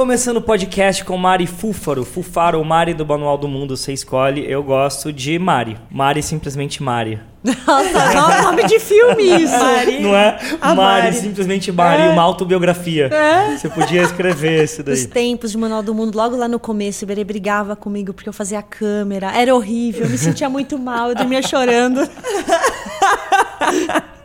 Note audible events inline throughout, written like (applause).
Começando o podcast com Mari Fúfaro. Fufaro, Mari do Manual do Mundo, você escolhe. Eu gosto de Mari. Mari, simplesmente Mari. (laughs) Nossa, nome de filme isso. Mari. Não é? A Mari, Mari. simplesmente Mari, uma autobiografia. É. Você podia escrever isso daí. Os tempos de Manual do Mundo, logo lá no começo, o Iberê brigava comigo porque eu fazia a câmera. Era horrível, eu me sentia muito mal, eu dormia chorando. (laughs)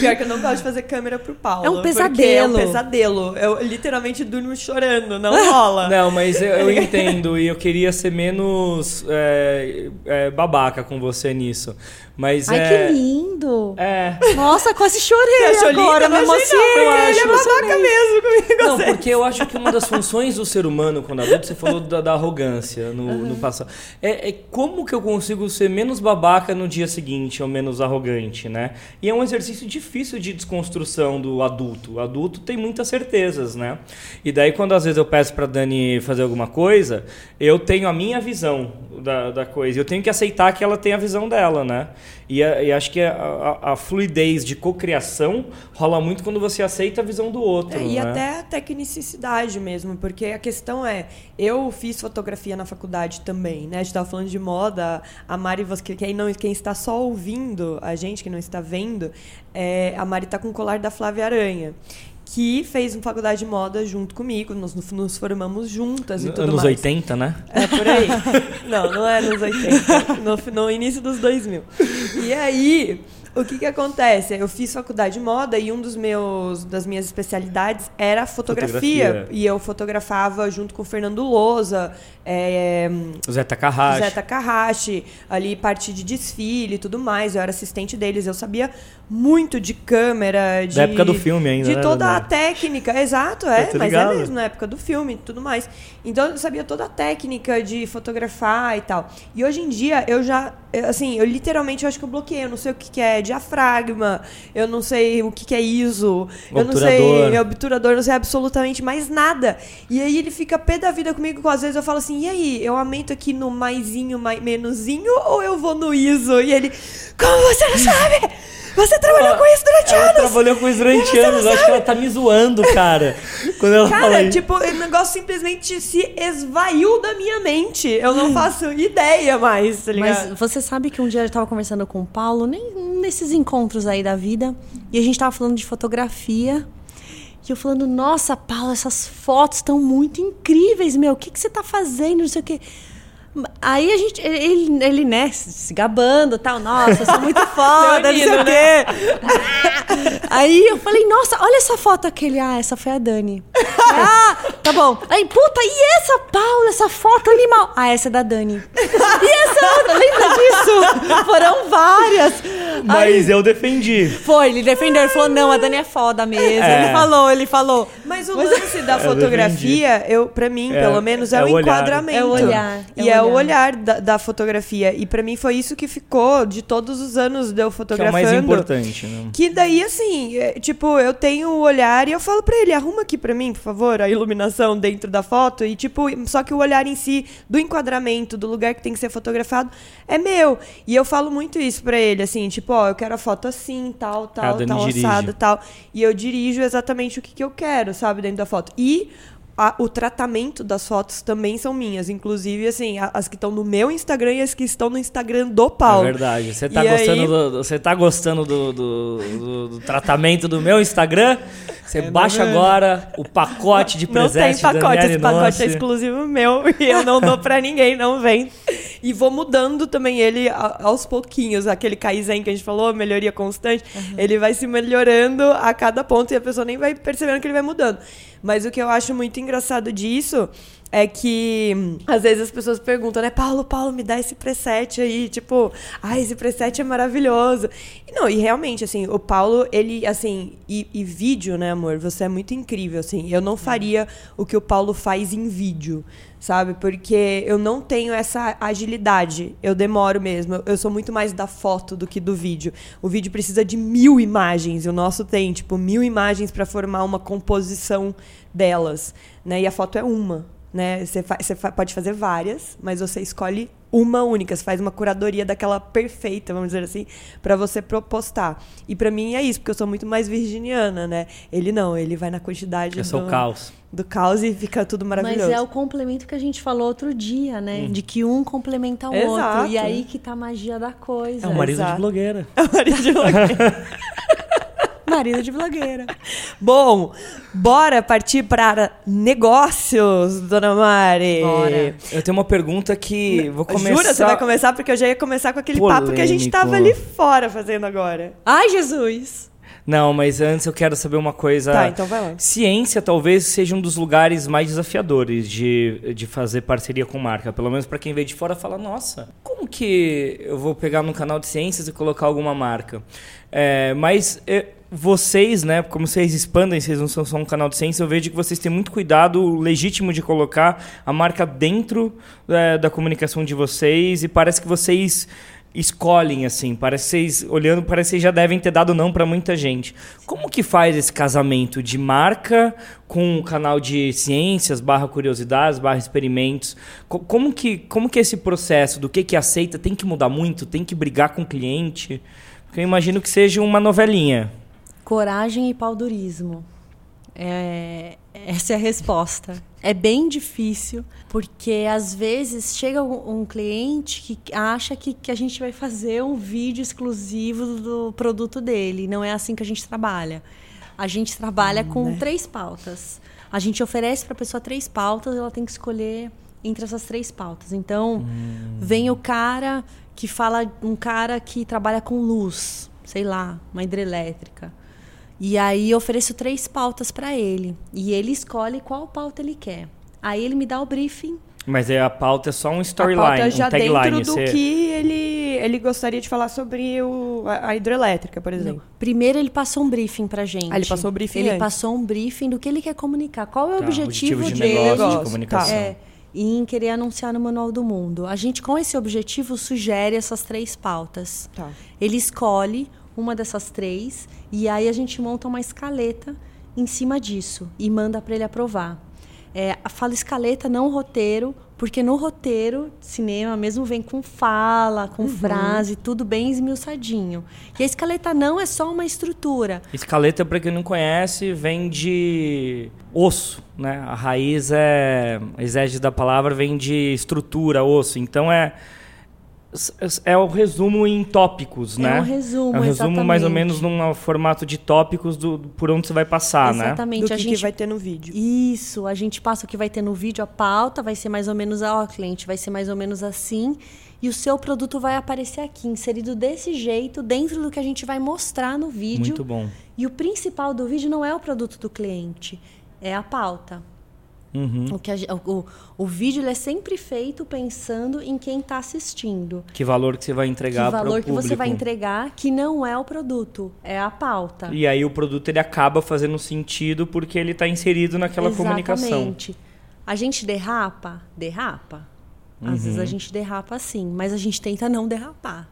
Pior que eu não gosto de fazer câmera pro Paulo. É um pesadelo. É um pesadelo. Eu literalmente durmo chorando, não rola. Não, mas eu, eu entendo e eu queria ser menos é, é, babaca com você nisso. Mas Ai, é. que lindo. É. Nossa, quase chorei agora, me emocionei. porque ele é babaca mesmo comigo. Não, assim. porque eu acho que uma das funções do ser humano quando adulto, você falou da, da arrogância no, no passado. É, é como que eu consigo ser menos babaca no dia seguinte ou menos arrogante, né? E é um exercício difícil de desconstrução do adulto. O adulto tem muitas certezas, né? E daí quando às vezes eu peço pra Dani fazer alguma coisa, eu tenho a minha visão da, da coisa. Eu tenho que aceitar que ela tem a visão dela, né? E, a- e acho que a, a- a fluidez de cocriação rola muito quando você aceita a visão do outro. É, e né? até a tecnicidade mesmo, porque a questão é, eu fiz fotografia na faculdade também, né? A gente tava falando de moda, a Mari, você, quem, não, quem está só ouvindo a gente, que não está vendo, é, a Mari tá com o colar da Flávia Aranha. Que fez uma faculdade de moda junto comigo, nós nos- formamos juntas e tudo Anos mais. 80, né? É por aí. (laughs) Não, não é nos 80. No, no início dos 2000. E aí, o que que acontece? Eu fiz faculdade de moda e um dos meus das minhas especialidades era fotografia. Fotografia. E eu fotografava junto com o Fernando Lousa, é, Zé Takahashi. Zé Takahashi, ali parte de desfile e tudo mais. Eu era assistente deles, eu sabia muito de câmera, de Da época do filme ainda, de né, toda a Dani? técnica, exato, é, mas ligado. é mesmo na época do filme e tudo mais. Então eu sabia toda a técnica de fotografar e tal. E hoje em dia eu já, assim, eu literalmente eu acho que eu bloqueei. Eu não sei o que, que é diafragma, eu não sei o que, que é ISO, eu não sei Obturador. obturador, eu não sei absolutamente mais nada. E aí ele fica pé da vida comigo, às vezes eu falo assim, e aí, eu aumento aqui no maisinho, mais, menusinho, ou eu vou no ISO? E ele, como você não sabe? Você trabalhou com isso durante Ela anos! trabalhou com isso durante anos. Acho que ela tá me zoando, cara. (laughs) Quando ela fala Cara, isso. tipo, o negócio simplesmente se esvaiu da minha mente. Eu não (laughs) faço ideia mais, tá ligado? Mas você sabe que um dia eu tava conversando com o Paulo, nem nesses encontros aí da vida, e a gente tava falando de fotografia. E eu falando, nossa, Paulo, essas fotos estão muito incríveis, meu. O que, que você tá fazendo? Não sei o quê. Aí a gente, ele, ele né, se gabando tal, nossa, sou muito (laughs) foda, não sei o quê. (laughs) Aí eu falei, nossa, olha essa foto aquele. Ah, essa foi a Dani. Ah, tá bom. Aí, puta, e essa Paula, essa foto animal? Ah, essa é da Dani. (laughs) E essa outra, lembra disso? Foram várias. Mas eu defendi. Foi, ele defendeu, ele falou, não, a Dani é foda mesmo. É. Ele falou, ele falou. Mas o lance (laughs) da Eu fotografia, eu, pra mim, É, pelo menos, é, é o o olhar. enquadramento. É o olhar, E é é o o olhar. olhar da, da fotografia. E pra mim foi isso que ficou de todos os anos de eu Que é o fotografando. mais importante, né? Que daí, assim, é, tipo, eu tenho o olhar e eu falo pra ele, arruma aqui pra mim, por favor, a iluminação dentro da foto. E, tipo, só que o olhar em si, do enquadramento, do lugar que tem que ser fotografado, é meu. E eu falo muito isso pra ele, assim, tipo, ó, eu quero a foto assim, tal, tal, Dani tal, assado, tal. E eu dirijo exatamente o que, que eu quero, sabe, dentro da foto. E a- o tratamento das fotos também são minhas. Inclusive, assim, a- as que estão no meu Instagram e as que estão no Instagram do Paulo. É verdade. Você tá E gostando, aí- do, você tá gostando do, do- do- do tratamento do meu Instagram? Você baixa agora o pacote de É, Não tem presente pacote, esse pacote Nossi. é exclusivo meu (laughs) e eu não dou pra ninguém, não vem. E vou mudando também ele aos pouquinhos, aquele Kaizen que a gente falou, melhoria constante, ele vai se melhorando a cada ponto e a pessoa nem vai percebendo que ele vai mudando. Mas o que eu acho muito engraçado disso é que às vezes as pessoas perguntam, né, Paulo, Paulo, me dá esse preset aí, tipo, ah, esse preset é maravilhoso. E não, e realmente, assim, o Paulo, ele, assim, e, e vídeo, né, amor, você é muito incrível, assim, eu não faria o que o Paulo faz em vídeo, sabe? Porque eu não tenho essa agilidade, eu demoro mesmo, eu- eu sou muito mais da foto do que do vídeo. O vídeo precisa de mil imagens, e o nosso tem, tipo, mil imagens para formar uma composição delas, né? E a foto é uma. Né? Você, fa você fa pode fazer várias, mas você escolhe uma única. Você faz uma curadoria daquela perfeita, vamos dizer assim, para você propostar. E para mim é isso, porque eu sou muito mais virginiana, né? Ele não, ele vai na quantidade Eu sou do, o caos. do caos e fica tudo maravilhoso. Mas é o complemento que a gente falou outro dia, né? De que um complementa o Exato. outro. E aí que tá a magia da coisa. É o marido Exato. de blogueira. Marido de blogueira. (laughs) Marido de blogueira. (laughs) Bom, bora partir para negócios, dona Mari. Bora. Eu tenho uma pergunta que vou começar. Jura? Você vai começar? Porque eu já ia começar com aquele papo que a gente Polêmico. tava ali fora fazendo agora. Ai, Jesus! Não, mas antes eu quero saber uma coisa. Tá, então vai lá. Ciência talvez seja um dos lugares mais desafiadores de, de fazer parceria com marca. Pelo menos para quem veio de fora fala, nossa, como que eu vou pegar num canal de ciências e colocar alguma marca? É, mas vocês, né, como vocês expandem, vocês não são só um canal de ciência, eu vejo que vocês têm muito cuidado legítimo de colocar a marca dentro é, da comunicação de vocês e parece que vocês escolhem assim, parece que vocês olhando, parece que vocês já devem ter dado não para muita gente. Como que faz esse casamento de marca com o canal de ciências, barra curiosidades, barra experimentos? Co- Como que, como que esse processo do que que aceita tem que mudar muito, tem que brigar com o cliente? Porque eu imagino que seja uma novelinha. Coragem e paudurismo. É, essa é a resposta. É bem difícil, porque às vezes chega um, um cliente que acha que, que a gente vai fazer um vídeo exclusivo do produto dele. Não é assim que a gente trabalha. A gente trabalha com três pautas. A gente oferece para a pessoa três pautas, ela tem que escolher entre essas três pautas. Então, vem o cara que fala, um cara que trabalha com luz, sei lá, uma hidrelétrica. E aí eu ofereço três pautas para ele. E ele escolhe qual pauta ele quer. Aí ele me dá o briefing. Mas é, a pauta é só um a pauta storyline, já um tagline. dentro do Você- que ele, ele gostaria de falar sobre o, a, hidrelétrica, por exemplo. Primeiro ele passou um briefing pra gente. Ah, ele passou o briefing Ele antes. passou um briefing do que ele quer comunicar. Qual é o Tá, objetivo, objetivo de dele? negócio, de comunicação. É, e em querer anunciar no Manual do Mundo. A gente, com esse objetivo, sugere essas três pautas. Tá. Ele escolhe uma dessas três e aí a gente monta uma escaleta em cima disso e manda para ele aprovar. É, fala escaleta, não roteiro, porque no roteiro, cinema mesmo vem com fala, com frase, tudo bem esmiuçadinho. E a escaleta não é só uma estrutura. Escaleta, para quem não conhece, vem de osso, né? A raiz é, a exégese da palavra vem de estrutura, osso. Então é é o resumo em tópicos, É né? um resumo, É um resumo mais ou exatamente. menos num formato de tópicos do, por onde você vai passar, né? Exatamente. Do que, a que gente vai ter no vídeo. Isso, a gente passa o que vai ter no vídeo, a pauta vai ser mais ou menos, ó, cliente, vai ser mais ou menos assim, e o seu produto vai aparecer aqui, inserido desse jeito, dentro do que a gente vai mostrar no vídeo. Muito bom. E o principal do vídeo não é o produto do cliente, é a pauta. Uhum. O, que a o, o vídeo é sempre feito pensando em quem está assistindo. Que valor que você vai entregar que para o valor que você vai entregar que não é o produto, é a pauta. E aí o produto ele acaba fazendo sentido porque ele está inserido naquela comunicação. Exatamente. A gente derrapa? Derrapa. Às vezes Uhum. a gente derrapa sim, mas a gente tenta não derrapar.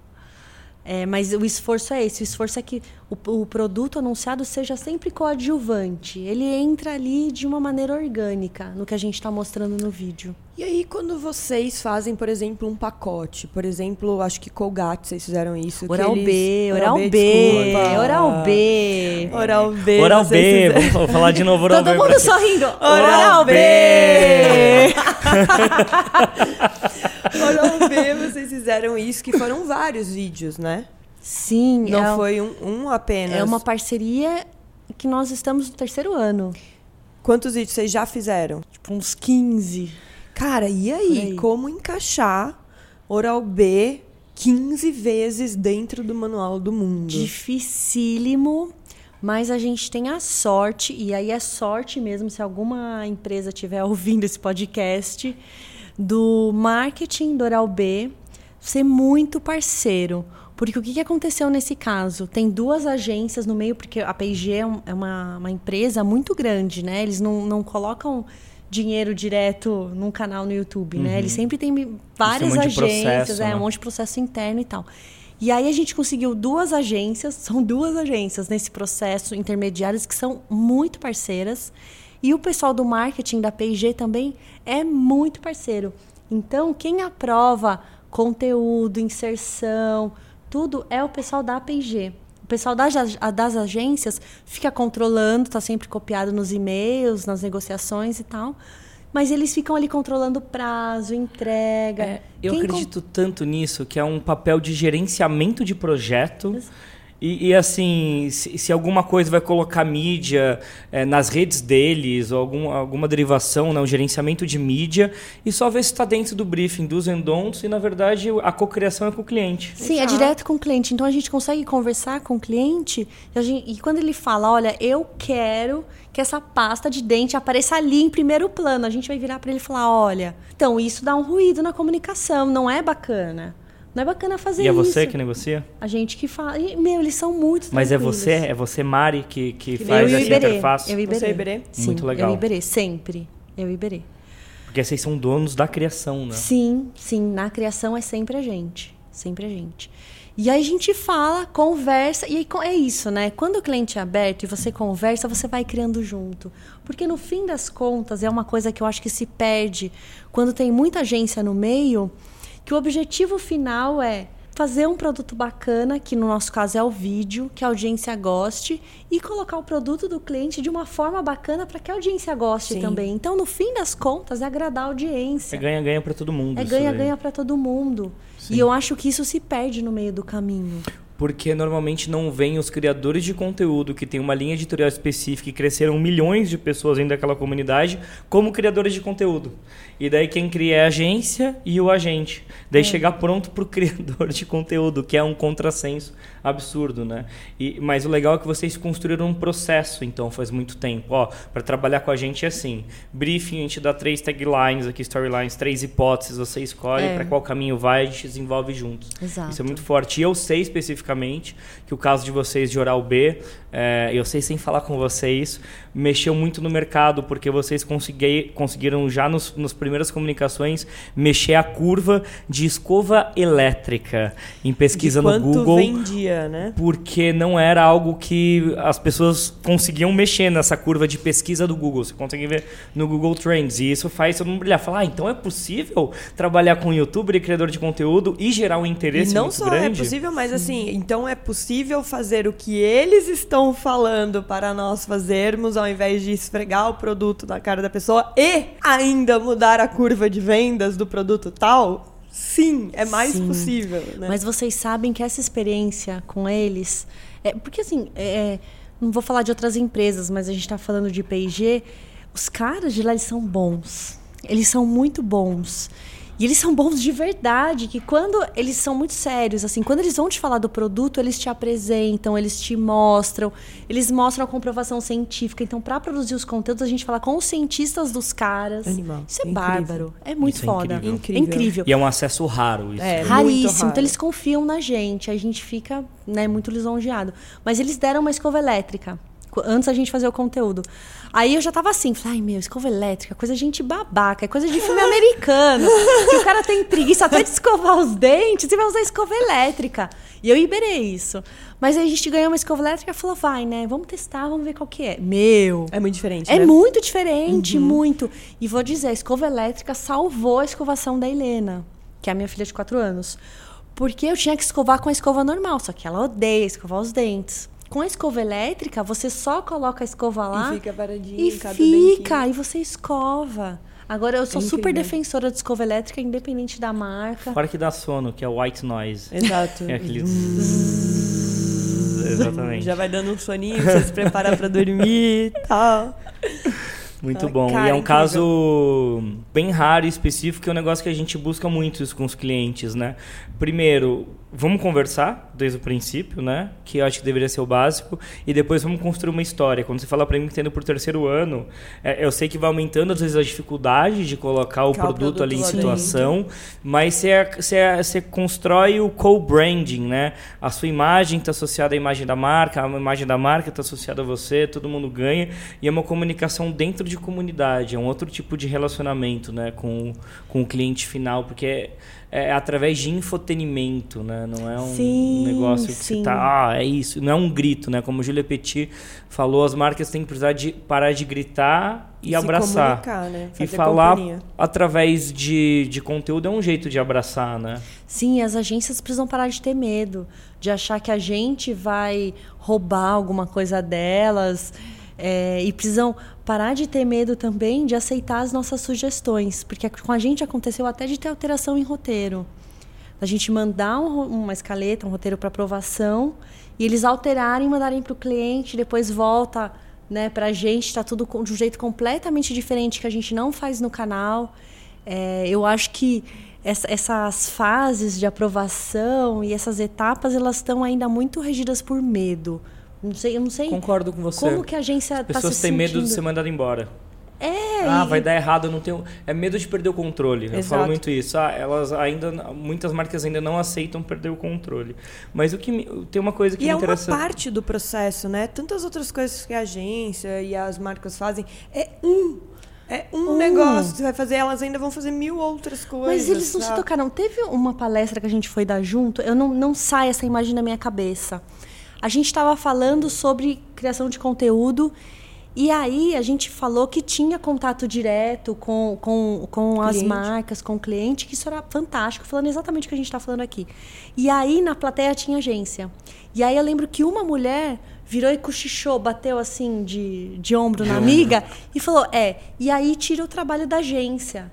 É, mas o esforço é esse. O esforço é que o, o produto anunciado seja sempre coadjuvante. Ele entra ali de uma maneira orgânica no que a gente está mostrando no vídeo. E aí, quando vocês fazem, por exemplo, um pacote, por exemplo, acho que Colgate, vocês fizeram isso. que Oral eles- B, Oral B, desculpa. Oral B. Oral B. Oral vocês B, fizeram- vamos falar de novo Oral Todo B. mundo pra- sorrindo. Oral B! (laughs) Oral B, vocês fizeram isso, que foram vários vídeos, né? Sim, Não é, foi um, um apenas. é uma parceria que nós estamos no terceiro ano. Quantos vídeos vocês já fizeram? Tipo, uns 15. Cara, e aí? Aí. Como encaixar Oral B 15 vezes dentro do Manual do Mundo? Dificílimo, mas a gente tem a sorte, e aí é sorte mesmo, se alguma empresa estiver (laughs) ouvindo esse podcast, do marketing do Oral B ser muito parceiro. Porque o que aconteceu nesse caso? Tem duas agências no meio, porque a P&G é é uma, uma empresa muito grande, né? Eles não, não colocam dinheiro direto num canal no YouTube, né? Eles sempre têm várias um agências, processo, é, né? um monte de processo interno e tal. E aí a gente conseguiu duas agências, (laughs) são duas agências nesse processo intermediárias que são muito parceiras E o pessoal do marketing da P&G também é muito parceiro. Então, quem aprova conteúdo, inserção, tudo é o pessoal da P&G. O pessoal das, das agências fica controlando, está sempre copiado nos e-mails, nas negociações e tal. Mas eles ficam ali controlando prazo, entrega. É, eu Quem acredito com... tanto nisso que é um papel de gerenciamento de projeto. E, e, assim, se, se, alguma coisa vai colocar mídia é, nas redes deles, ou algum, alguma derivação, né, um gerenciamento de mídia, e só ver se está dentro do briefing dos endons, e na verdade a cocriação é com o cliente. Sim, é direto com o cliente. Então a gente consegue conversar com o cliente, e, gente, e quando ele fala, olha, eu quero que essa pasta de dente apareça ali em primeiro plano, a gente vai virar para ele e falar, olha, então isso dá um ruído na comunicação, não é bacana. Não é bacana fazer isso. E é você que negocia? A gente que fala. E, meu, eles são muito Mas é você, é você, Mari, que, que, que faz essa interface? Eu e Iberê. Você e Iberê? Sim, muito legal. Eu e Iberê, sempre. Eu e Iberê. Porque vocês são donos da criação, né? Sim, sim. Na criação é sempre a gente. Sempre a gente. E aí a gente fala, conversa, e aí é isso, né? Quando o cliente é aberto e você conversa, você vai criando junto. Porque no fim das contas, é uma coisa que eu acho que se perde quando tem muita agência no meio que o objetivo final é fazer um produto bacana, que no nosso caso é o vídeo, que a audiência goste, e colocar o produto do cliente de uma forma bacana para que a audiência goste Sim. também. Então, no fim das contas, é agradar a audiência. É ganha-ganha para todo mundo. É ganha-ganha para todo mundo. Sim. E eu acho que isso se perde no meio do caminho porque normalmente não vem os criadores de conteúdo que têm uma linha editorial específica e cresceram milhões de pessoas dentro daquela comunidade como criadores de conteúdo. E daí quem cria é a agência e o agente. Daí é. chegar pronto para o (laughs) criador de conteúdo, que é um contrassenso absurdo, né? E, mas o legal é que vocês construíram um processo, então, faz muito tempo. Ó, para trabalhar com a gente é assim: briefing, a gente dá três taglines aqui, storylines, três hipóteses, você escolhe é. para qual caminho vai, a gente desenvolve juntos. Exato. Isso é muito forte. E eu sei especificamente que o caso de vocês de Oral B, é, eu sei sem falar com vocês, mexeu muito no mercado, porque vocês consegui, conseguiram já nos, nos primeiras comunicações mexer a curva de escova elétrica em pesquisa no Google. vendia, né? Porque não era algo que as pessoas conseguiam mexer nessa curva de pesquisa do Google. Você consegue ver no Google Trends. E isso faz todo mundo brilhar. Falar, ah, então é possível trabalhar com youtuber e criador de conteúdo e gerar um interesse e não só é grande? é possível, mas assim, então é possível fazer o que eles estão falando para nós fazermos ao invés de esfregar o produto na cara da pessoa e ainda mudar a curva de vendas do produto tal, sim, é mais sim. possível. Né? Mas vocês sabem que essa experiência com eles. É, porque assim, é, não vou falar de outras empresas, mas a gente está falando de P&G. Os caras de lá eles são bons. Eles são muito bons. E eles são bons de verdade, que quando eles são muito sérios, assim, quando eles vão te falar do produto, eles te apresentam, eles te mostram, eles mostram a comprovação científica. Então, para produzir os conteúdos, a gente fala com os cientistas dos caras. Animal. Isso é incrível. bárbaro. É muito isso é foda. É incrível. É incrível. E é um acesso raro isso. É, raríssimo. Raro. Então eles confiam na gente. A gente fica, né, muito lisonjeado. Mas eles deram uma escova elétrica antes a gente fazer o conteúdo. Aí eu já tava assim, falei, ai meu, escova elétrica, coisa de gente babaca, é coisa de filme americano. que o cara tem preguiça até de escovar os dentes e vai usar escova elétrica. E eu liberei isso. Mas aí a gente ganhou uma escova elétrica e falou, vai, né? Vamos testar, vamos ver qual que é. Meu. É muito diferente. É né? muito diferente, uhum. muito. E vou dizer, a escova elétrica salvou a escovação da Helena, que é a minha filha de 4 anos. Porque eu tinha que escovar com a escova normal, só que ela odeia escovar os dentes. Com a escova elétrica, você só coloca a escova lá e fica paradinho, e fica, dentinho. e você escova. Agora eu sou é super defensora de escova elétrica, independente da marca. Fora que dá sono, que é o white noise. Exato. (laughs) É aquele Exatamente. Já vai dando um soninho, você se preparar para dormir e tal. Muito bom. Cara, e é um incrível. caso bem raro e específico, que é um negócio que a gente busca muito isso com os clientes, né? Primeiro, vamos conversar desde o princípio, né? Que eu acho que deveria ser o básico. E depois vamos construir uma história. Quando você fala para mim que está indo por terceiro ano, é, eu sei que vai aumentando às vezes a dificuldade de colocar o, produto, o produto, ali em situação, dentro. mas você, você, você constrói o co-branding, né? A sua imagem está associada à imagem da marca, a imagem da marca está associada a você, todo mundo ganha. E é uma comunicação dentro de comunidade, é um outro tipo de relacionamento né, com, com o cliente final, porque é, é através de infotenimento, né? Não é um Sim, negócio que sim. você tá, ah, é isso, não é um grito, né? Como Julia Petit falou, as marcas têm que precisar de parar de gritar e Se abraçar. né? E falar companhia. através de, de conteúdo é um jeito de abraçar, né? Sim, as agências precisam parar de ter medo, de achar que a gente vai roubar alguma coisa delas. é, e precisam parar de ter medo também de aceitar as nossas sugestões. Porque com a gente aconteceu até de ter alteração em roteiro. A gente mandar um uma escaleta, um roteiro para aprovação, e eles alterarem, mandarem para o cliente, depois volta né, para a gente, está tudo de um jeito completamente diferente que a gente não faz no canal. É, eu acho que essa- essas fases de aprovação e essas etapas, elas estão ainda muito regidas por medo. Não sei, eu não sei Concordo com você. como que a agência As está pessoas se têm medo de sentindo. ser mandado embora. É, Ah, e- vai dar errado, eu não tenho. É medo de perder o controle. Eu Exato. falo muito isso. Ah, elas ainda. Muitas marcas ainda não aceitam perder o controle. Mas o que me- tem uma coisa que E me é uma interessa. parte do processo, né? Tantas outras coisas que a agência e as marcas fazem. É um. É um, Um. negócio que você vai fazer, elas ainda vão fazer mil outras coisas. Mas eles não se tocaram. Teve uma palestra que a gente foi dar junto, eu não, não sai essa imagem da minha cabeça. A gente estava falando sobre criação de conteúdo e aí a gente falou que tinha contato direto com, com, com as marcas, com o cliente, que isso era fantástico, falando exatamente o que a gente está falando aqui. E aí na plateia tinha agência. E aí eu lembro que uma mulher virou e cochichou, bateu assim de, de ombro na amiga e falou: É, e aí tira o trabalho da agência.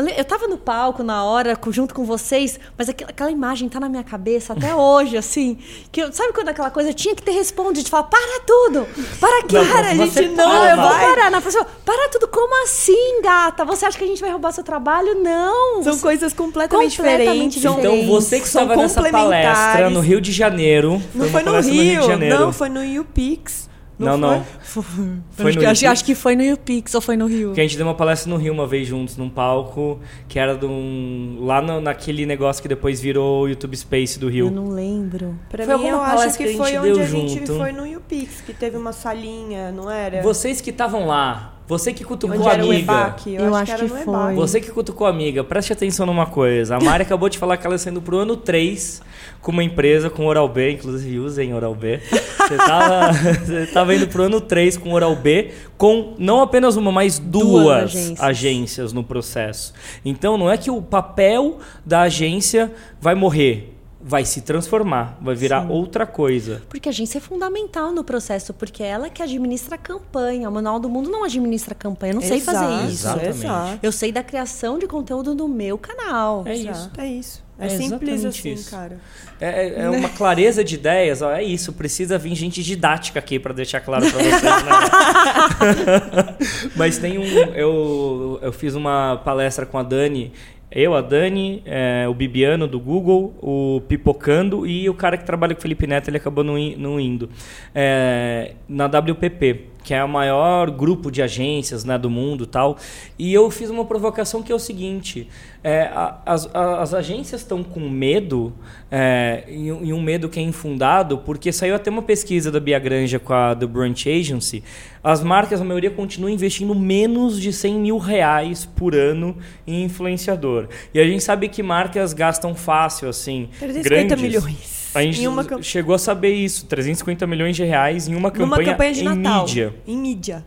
Eu, eu tava no palco na hora, junto com vocês, mas aquela, aquela imagem tá na minha cabeça até (laughs) hoje, assim. Que eu- sabe quando aquela coisa tinha que ter respondido, de falar, para tudo! Para Para, a gente não, para. eu vou parar. Na pessoa, para tudo, como assim, gata? Você acha que a gente vai roubar seu trabalho? Não! São coisas completamente, Completamente diferentes. são- diferentes. Então você que estava nessa palestra no Rio de Janeiro. Não uma foi no Rio, Janeiro. não, foi no UPix. Não, não. Foi, Foi acho, no que, acho, Rio? acho que foi no UPix ou foi no Rio. Que a gente deu uma palestra no Rio uma vez juntos, num palco, que era de um, lá no- naquele negócio que depois virou o YouTube Space do Eu Rio. não lembro. Pra Foi mim, eu acho palestra que que a foi gente onde deu a gente junto. foi no UPix, que teve uma salinha, não era? Vocês que estavam lá, você que cutucou Onde a amiga. EBAC? Eu, Eu acho, acho que era que foi. Você que cutucou a amiga, preste atenção numa coisa. A Mari (laughs) acabou de falar que ela está saindo pro ano 3 com uma empresa com Oral B, inclusive usem Oral B. Você (laughs) tava, você tava indo pro ano 3 com Oral B, com não apenas uma, mas duas, Duas agências. agências no processo. Então não é que o papel da agência vai morrer, vai se transformar, vai virar outra coisa. Porque a agência é fundamental no processo, porque é ela que administra a campanha. O Manual do Mundo não administra a campanha. Eu não sei fazer Exato, isso. Exatamente. Exato. Eu sei da criação de conteúdo no meu canal. É isso. Exato, É isso. É, É simples assim, isso. cara. É, é- é uma clareza de ideias, ó, é isso. Precisa vir gente didática aqui para deixar claro para vocês. Né? (laughs) Mas tem um. Eu, eu fiz uma palestra com a Dani. Eu, a Dani, é, o Bibiano do Google, o Pipocando e o cara que trabalha com o Felipe Neto, ele acabou não, indo. É, na WPP, que é o maior grupo de agências né, do mundo e tal. E eu fiz uma provocação que é o seguinte: é, a- as, a- as agências estão com medo, é, e, um- e um medo que é infundado, porque saiu até uma pesquisa da Bia Granja com a The Brunch Agency. As marcas, a maioria, continuam investindo menos de 100 mil reais por ano em influenciador. E a gente sabe que marcas gastam fácil, assim. 350 grandes. milhões. A gente Em uma chegou a saber isso, 350 milhões de reais em uma campanha, Numa campanha de em Natal. mídia. Em mídia.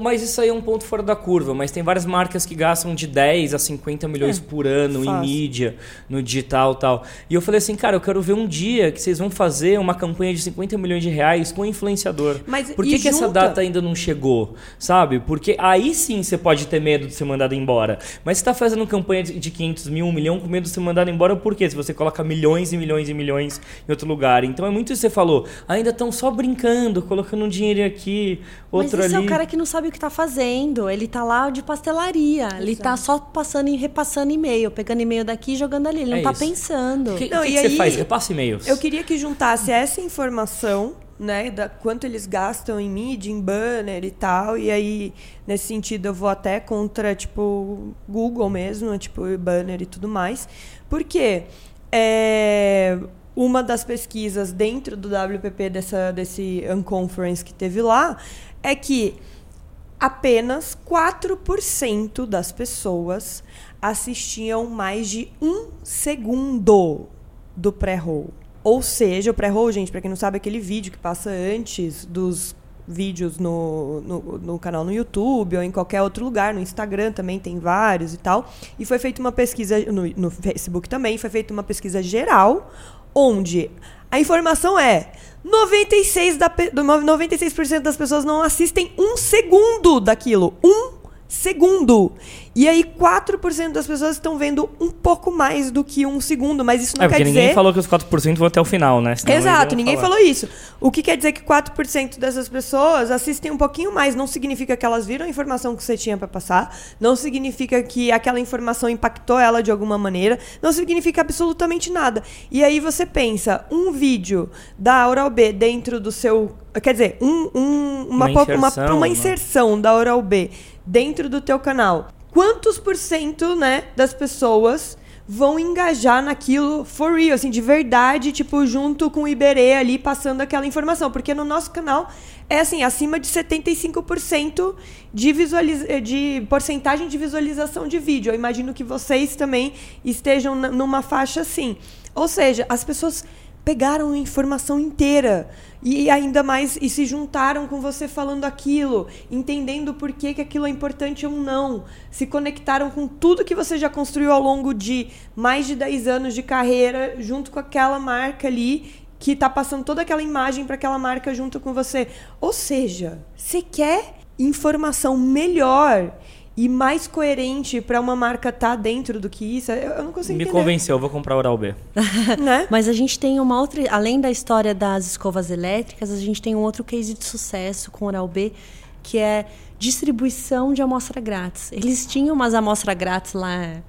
Mas isso aí é um ponto fora da curva. Mas tem várias marcas que gastam de 10 a 50 milhões É, por ano em mídia, no digital e tal. E eu falei assim, cara, eu quero ver um dia que vocês vão fazer uma campanha de 50 milhões de reais com influenciador. Mas Por que, que essa data ainda não chegou? Sabe? Porque aí sim você pode ter medo de ser mandado embora. Mas você está fazendo campanha de de 500 mil, 1 milhão com medo de ser mandado embora, por quê? Se você coloca milhões e milhões e milhões em outro lugar. Então é muito isso que você falou. Ainda estão só brincando, colocando um dinheiro aqui, outro Mas esse ali. é o cara que não sabe o que tá fazendo. Ele tá lá de pastelaria. Ele tá só passando e repassando e-mail, pegando e-mail daqui e jogando ali. Ele É não tá isso. pensando. Que, Não, que e que você aí- faz? Repassa e-mails. Eu queria que juntasse essa informação, né, da quanto eles gastam em mídia, em banner e tal, e aí nesse sentido eu vou até contra tipo Google mesmo, tipo banner e tudo mais, porque é, uma das pesquisas dentro do WPP dessa desse unconference que teve lá é que apenas 4% das pessoas assistiam mais de um segundo do pré-roll. Ou seja, o pré-roll, gente, para quem não sabe, é aquele vídeo que passa antes dos vídeos no, no, no, canal no YouTube ou em qualquer outro lugar, no Instagram também tem vários e tal. E foi feita uma pesquisa no, no Facebook também, foi feita uma pesquisa geral, onde a informação é 96%, da, 96 das pessoas não assistem um segundo daquilo. Um segundo. E aí, 4% das pessoas estão vendo um pouco mais do que um segundo, mas isso não é, quer dizer... ninguém falou que os 4% vão até o final, né? Senão Exato, ninguém falar. falou isso. O que quer dizer que 4% dessas pessoas assistem um pouquinho mais. Não significa que elas viram a informação que você tinha para passar, não significa que aquela informação impactou ela de alguma maneira, não significa absolutamente nada. E aí você pensa, um vídeo da Oral B dentro do seu... Quer dizer, um, um, uma, uma, inserção, uma, uma inserção da Oral B dentro do teu canal quantos por cento, né, das pessoas vão engajar naquilo for real, assim, de verdade, tipo, junto com o Iberê ali, passando aquela informação. Porque no nosso canal é, assim, acima de 75% de, visualiza de porcentagem de visualização de vídeo. Eu imagino que vocês também estejam numa faixa assim. Ou seja, as pessoas pegaram a informação inteira e ainda mais e se juntaram com você falando aquilo, entendendo por que, que aquilo é importante ou não, se conectaram com tudo que você já construiu ao longo de mais de 10 anos de carreira, junto com aquela marca ali que está passando toda aquela imagem para aquela marca junto com você. Ou seja, você quer informação melhor e mais coerente para uma marca estar tá dentro do que isso, eu, eu não consigo Me entender. convenceu, eu vou comprar Oral B. (laughs) né? Mas a gente tem uma outra, além da história das escovas elétricas, a gente tem um outro case de sucesso com Oral B, que é distribuição de amostra grátis. Eles tinham umas amostras grátis lá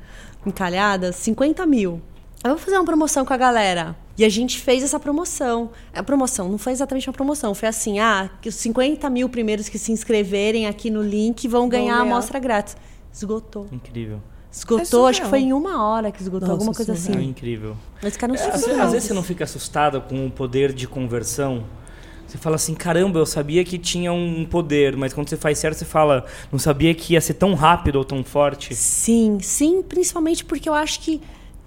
encalhadas, 50 mil. Eu vou fazer uma promoção com a galera. E a gente fez essa promoção. A promoção não foi exatamente uma promoção, foi assim: ah, que os 50 mil primeiros que se inscreverem aqui no link vão ganhar a amostra grátis. Esgotou. Incrível. Esgotou, é acho que foi em uma hora que esgotou, Nossa, alguma coisa assim. É incrível. Mas ficaram é, às, às vezes você não fica assustada com o poder de conversão. Você fala assim, caramba, eu sabia que tinha um poder, mas quando você faz certo, você fala, não sabia que ia ser tão rápido ou tão forte. Sim, sim, principalmente porque eu acho que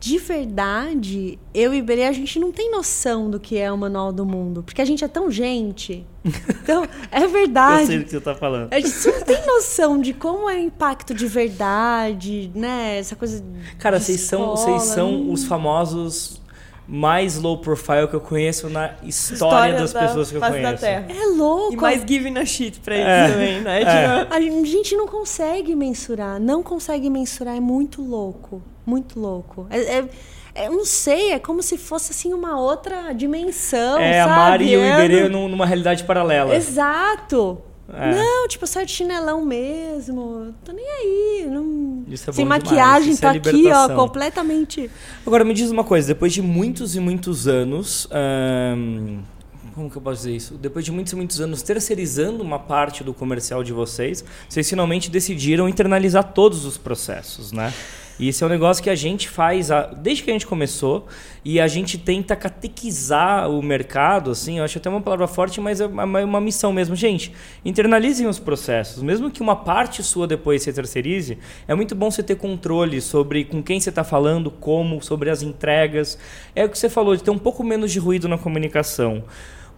de verdade, eu e Iberê, a gente não tem noção do que é o Manual do Mundo. Porque a gente é tão gente. (laughs) Então, é verdade. eu sei do que você está falando. A gente não tem noção de como é o impacto de verdade, né? Essa coisa. Cara, vocês são, vocês são os famosos mais low profile que eu conheço na história, história das da pessoas que eu conheço. É louco. E mais giving a shit pra eles é. também, né? É. Tipo, a gente não consegue mensurar, não consegue mensurar, é muito louco. Muito louco. É, é, é, eu não sei, é como se fosse assim uma outra dimensão. É, sabe? a Mari e o Iberê numa realidade paralela. Exato. É. Não, tipo, sai de chinelão mesmo. Tô nem aí. Não... Isso é Sem maquiagem, Isso tô é aqui, ó, completamente. Agora, me diz uma coisa: depois de muitos e muitos anos. Hum, como que eu posso dizer isso? Depois de muitos e muitos anos terceirizando uma parte do comercial de vocês, vocês finalmente decidiram internalizar todos os processos, né? E esse é um negócio que a gente faz a, desde que a gente começou e a gente tenta catequizar o mercado, assim, eu acho até uma palavra forte, mas é uma, uma missão mesmo. Gente, internalizem os processos. Mesmo que uma parte sua depois se terceirize, é muito bom você ter controle sobre com quem você está falando, como, sobre as entregas. É o que você falou, de ter um pouco menos de ruído na comunicação.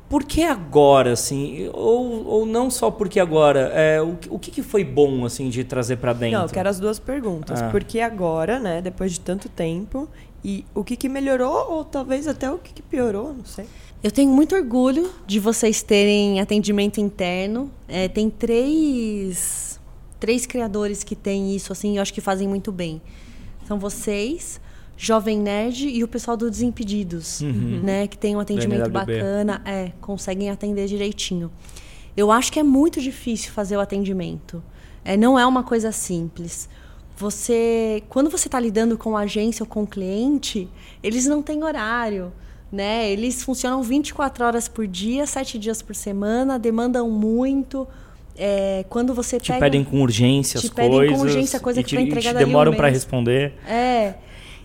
Por que agora, assim? Ou, ou não só porque agora? É, o, o que, que foi bom, assim, de trazer para dentro? Não, eu quero as duas perguntas. Ah. Por que agora, né? Depois de tanto tempo. E o que, que melhorou ou talvez até o que, que piorou, não sei. Eu tenho muito orgulho de vocês terem atendimento interno. É, tem três, três criadores que têm isso, assim, eu acho que fazem muito bem. São vocês, Jovem Nerd e o pessoal do Desimpedidos, uhum. né? Que tem um atendimento bacana, é, conseguem atender direitinho. Eu acho que é muito difícil fazer o atendimento. É, não é uma coisa simples. Você, quando você está lidando com a agência ou com o cliente, eles não têm horário, né? Eles funcionam 24 horas por dia, 7 dias por semana, demandam muito. É, quando você te pega, pedem com urgência te as pedem coisas, com urgência, coisa que foi entregada te demoram para responder. É.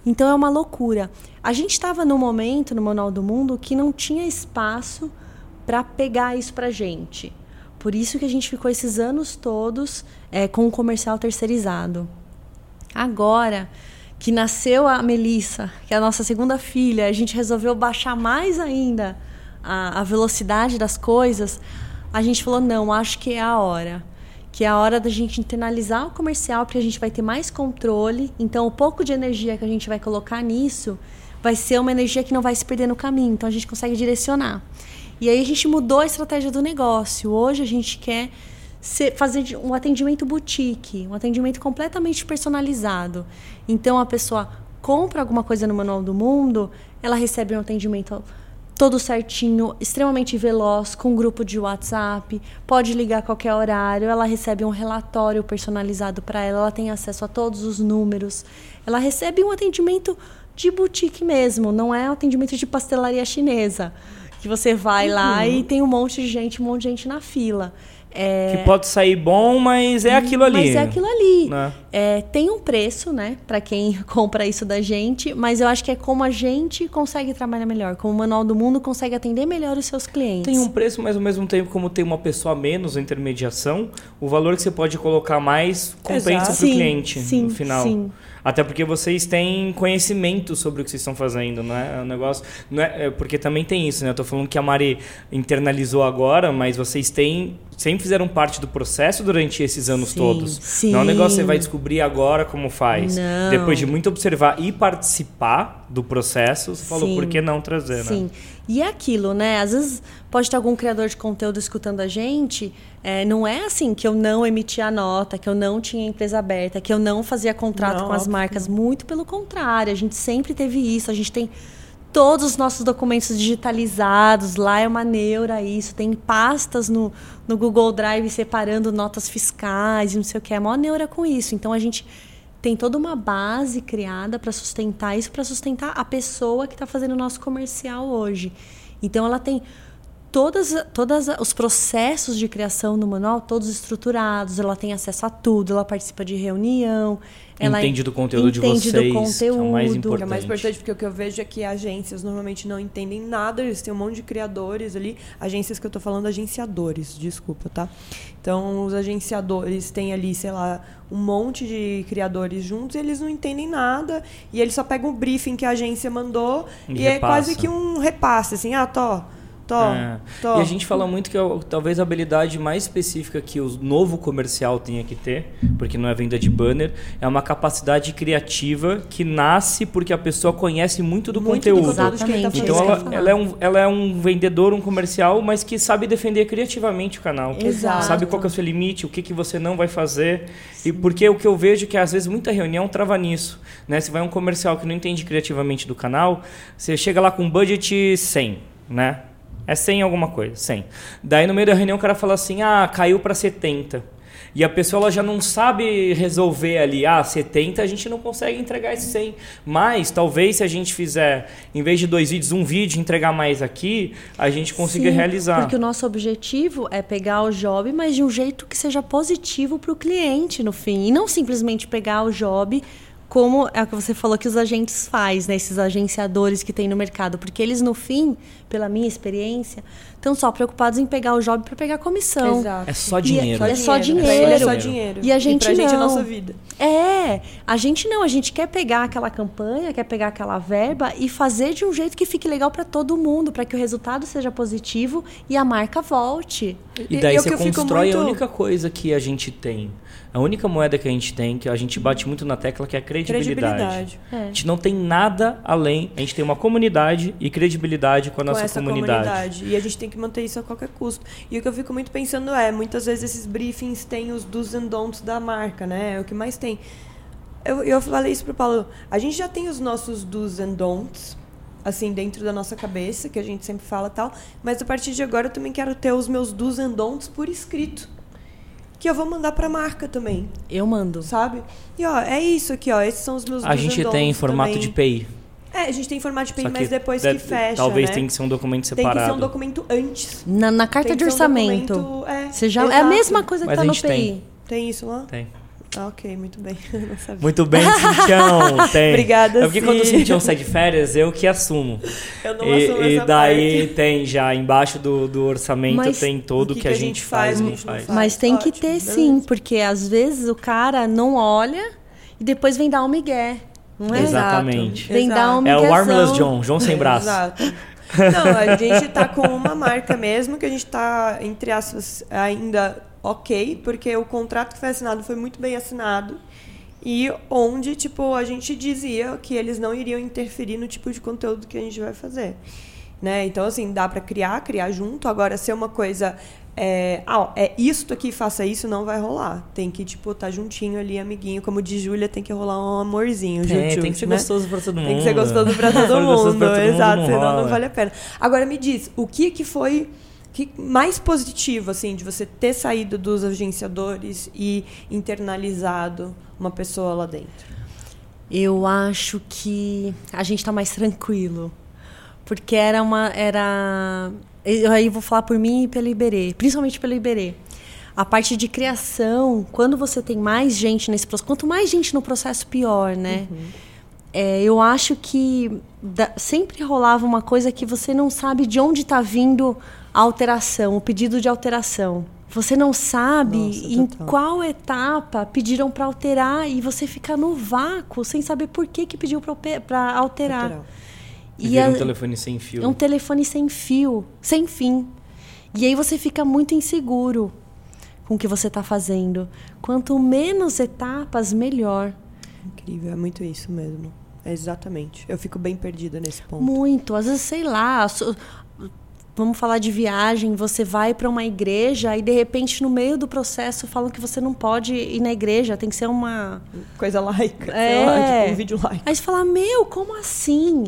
Então é uma loucura. A gente estava no momento no Manual do Mundo que não tinha espaço para pegar isso para gente. Por isso que a gente ficou esses anos todos é, com o comercial terceirizado. Agora que nasceu a Melissa, que é a nossa segunda filha, a gente resolveu baixar mais ainda a, a velocidade das coisas. A gente falou: não, acho que é a hora que é a hora da gente internalizar o comercial, porque a gente vai ter mais controle. Então, o pouco de energia que a gente vai colocar nisso vai ser uma energia que não vai se perder no caminho. Então, a gente consegue direcionar. E aí, a gente mudou a estratégia do negócio. Hoje, a gente quer ser, fazer um atendimento boutique, um atendimento completamente personalizado. Então, a pessoa compra alguma coisa no Manual do Mundo, ela recebe um atendimento todo certinho, extremamente veloz, com um grupo de WhatsApp, pode ligar a qualquer horário, ela recebe um relatório personalizado para ela, ela tem acesso a todos os números, ela recebe um atendimento de boutique mesmo, não é um atendimento de pastelaria chinesa, que você vai uhum. lá e tem um monte de gente, um monte de gente na fila. É... Que pode sair bom, mas é aquilo ali. Mas é aquilo ali. Né? É, tem um preço, né, para quem (laughs) compra isso da gente, mas eu acho que é como a gente consegue trabalhar melhor, como o Manual do Mundo consegue atender melhor os seus clientes. Tem um preço, mas ao mesmo tempo, como tem uma pessoa menos a intermediação, o valor que você pode colocar mais compensa para o cliente sim, no final. Sim. Até porque vocês têm conhecimento sobre o que vocês estão fazendo, não é? O negócio, não é, é porque também tem isso, né? Eu tô falando que a Mari internalizou agora, mas vocês têm sempre fizeram parte do processo durante esses anos sim, todos. Sim. Não é um negócio que você vai descobrir agora como faz. Não. Depois de muito observar e participar do processo, você falou, por que não trazer, né? Sim. E é aquilo, né? Às vezes pode ter algum criador de conteúdo escutando a gente. É, não é assim que eu não emitia a nota, que eu não tinha empresa aberta, que eu não fazia contrato não, com as marcas. Muito pelo contrário, a gente sempre teve isso. A gente tem todos os nossos documentos digitalizados, lá é uma neura isso, tem pastas no, no Google Drive separando notas fiscais e não sei o que, é maior neura com isso. Então a gente tem toda uma base criada para sustentar isso, para sustentar a pessoa que está fazendo o nosso comercial hoje. Então ela tem todas, todas os processos de criação no manual, todos estruturados, ela tem acesso a tudo, ela participa de reunião, ela entende do conteúdo entende de vocês, do conteúdo, que é o mais importante. É mais importante porque o que eu vejo é que agências normalmente não entendem nada, eles têm um monte de criadores ali, agências que eu estou falando, agenciadores, desculpa, tá? Então, os agenciadores têm ali, sei lá, um monte de criadores juntos, e eles não entendem nada, e eles só pegam o briefing que a agência mandou e, e é quase que um repasse, assim, ah, tô Tô, é. tô. E a gente fala muito que é, talvez a habilidade mais específica que o novo comercial tenha que ter, porque não é venda de banner, é uma capacidade criativa que nasce porque a pessoa conhece muito do muito conteúdo. Do Exatamente. Tá então ela, ela, é um, ela é um vendedor, um comercial, mas que sabe defender criativamente o canal. Exato. Sabe qual é o seu limite, o que, que você não vai fazer. Sim. E porque o que eu vejo é que às vezes muita reunião trava nisso. Né? Se vai um comercial que não entende criativamente do canal, você chega lá com budget 100, né? É 100 alguma coisa, 100. Daí no meio da reunião o cara fala assim: "Ah, caiu para 70". E a pessoa ela já não sabe resolver ali, ah, 70 a gente não consegue entregar esse 100. Mas talvez se a gente fizer, em vez de dois vídeos, um vídeo entregar mais aqui, a gente consiga Sim, realizar. Porque o nosso objetivo é pegar o job, mas de um jeito que seja positivo para o cliente no fim. E não simplesmente pegar o job como é o que você falou que os agentes faz, né? Esses agenciadores que tem no mercado, porque eles no fim, pela minha experiência, estão só preocupados em pegar o job para pegar comissão. Exato. É só dinheiro. É, é só dinheiro. É só dinheiro. E a gente e pra não. gente é a nossa vida. É, a gente não, a gente quer pegar aquela campanha, quer pegar aquela verba e fazer de um jeito que fique legal para todo mundo, para que o resultado seja positivo e a marca volte. E daí e, você constrói muito... a única coisa que a gente tem a única moeda que a gente tem, que a gente bate muito na tecla, que é a credibilidade. credibilidade. É. A gente não tem nada além. A gente tem uma comunidade e credibilidade com a com nossa comunidade. comunidade. E a gente tem que manter isso a qualquer custo. E o que eu fico muito pensando é, muitas vezes esses briefings têm os do's and don'ts da marca, né? É o que mais tem. Eu, eu falei isso pro Paulo. A gente já tem os nossos do's and don'ts, assim, dentro da nossa cabeça, que a gente sempre fala tal. Mas a partir de agora eu também quero ter os meus do's and don'ts por escrito que eu vou mandar para a marca também. Eu mando. Sabe? E ó, é isso aqui, ó. Esses são os meus A gente tem em formato também. de PI. É, a gente tem em formato de PI, mas depois que fecha. Talvez né? tenha que ser um documento separado. Tem que ser um documento antes. Na, na carta de orçamento. Um é, Você já, é a mesma coisa que mas tá no PI. Tem. tem isso lá? Tem. Ah, ok, muito bem. (laughs) Muito bem, Cintião. (laughs) Tem. Obrigada, É porque quando o Cin. Cintião sai de férias, eu que assumo. (laughs) Eu não E, assumo e daí parte. tem já, embaixo do, do orçamento, Mas tem todo o que, a gente faz, não que não faz. faz. Mas tem que Ótimo, ter beleza. sim, porque às vezes o cara não olha e depois vem dar um migué. Não é? Exatamente. Vem dar É o. Armless John, João sem (laughs) braço. Exato. Não, a gente tá com uma marca mesmo que a gente tá, entre aspas, ainda ok, porque o contrato que foi assinado foi muito bem assinado. E onde, tipo, a gente dizia que eles não iriam interferir no tipo de conteúdo que a gente vai fazer. Né? Então, assim, dá pra criar, criar junto. Agora, ser uma coisa. É, ah, ó, é isto aqui, faça isso, não vai rolar. Tem que, tipo, tá juntinho ali, amiguinho. Como de Júlia, tem que rolar um amorzinho. É, jut-jut, tem que ser né? gostoso pra todo mundo. Tem que ser gostoso pra (laughs) todo mundo, pra todo mundo, exato, não senão rola. não vale a pena. Agora me diz, o que que foi que mais positivo assim de você ter saído dos agenciadores e internalizado uma pessoa lá dentro? Eu acho que a gente tá mais tranquilo. Porque era uma. Era. Eu aí vou falar por mim e pelo Iberê, principalmente pelo Iberê. A parte de criação, quando você tem mais gente nesse processo, quanto mais gente no processo, pior, né? É, eu acho que da- sempre rolava uma coisa que você não sabe de onde está vindo a alteração, o pedido de alteração. Você não sabe Nossa, em total. qual etapa pediram para alterar e você fica no vácuo sem saber por que, que pediu para alterar. Lateral. E vira a- um telefone sem fio. é um telefone sem fio, sem fim. E aí você fica muito inseguro com o que você está fazendo. Quanto menos etapas, melhor. Incrível, é muito isso mesmo. É exatamente. Eu fico bem perdida nesse ponto. Muito. Às vezes, sei lá, so- vamos falar de viagem, você vai para uma igreja e de repente no meio do processo falam que você não pode ir na igreja, tem que ser uma Coisa laica, É. sei lá, tipo um vídeo like. Aí você fala: "Meu, como assim?"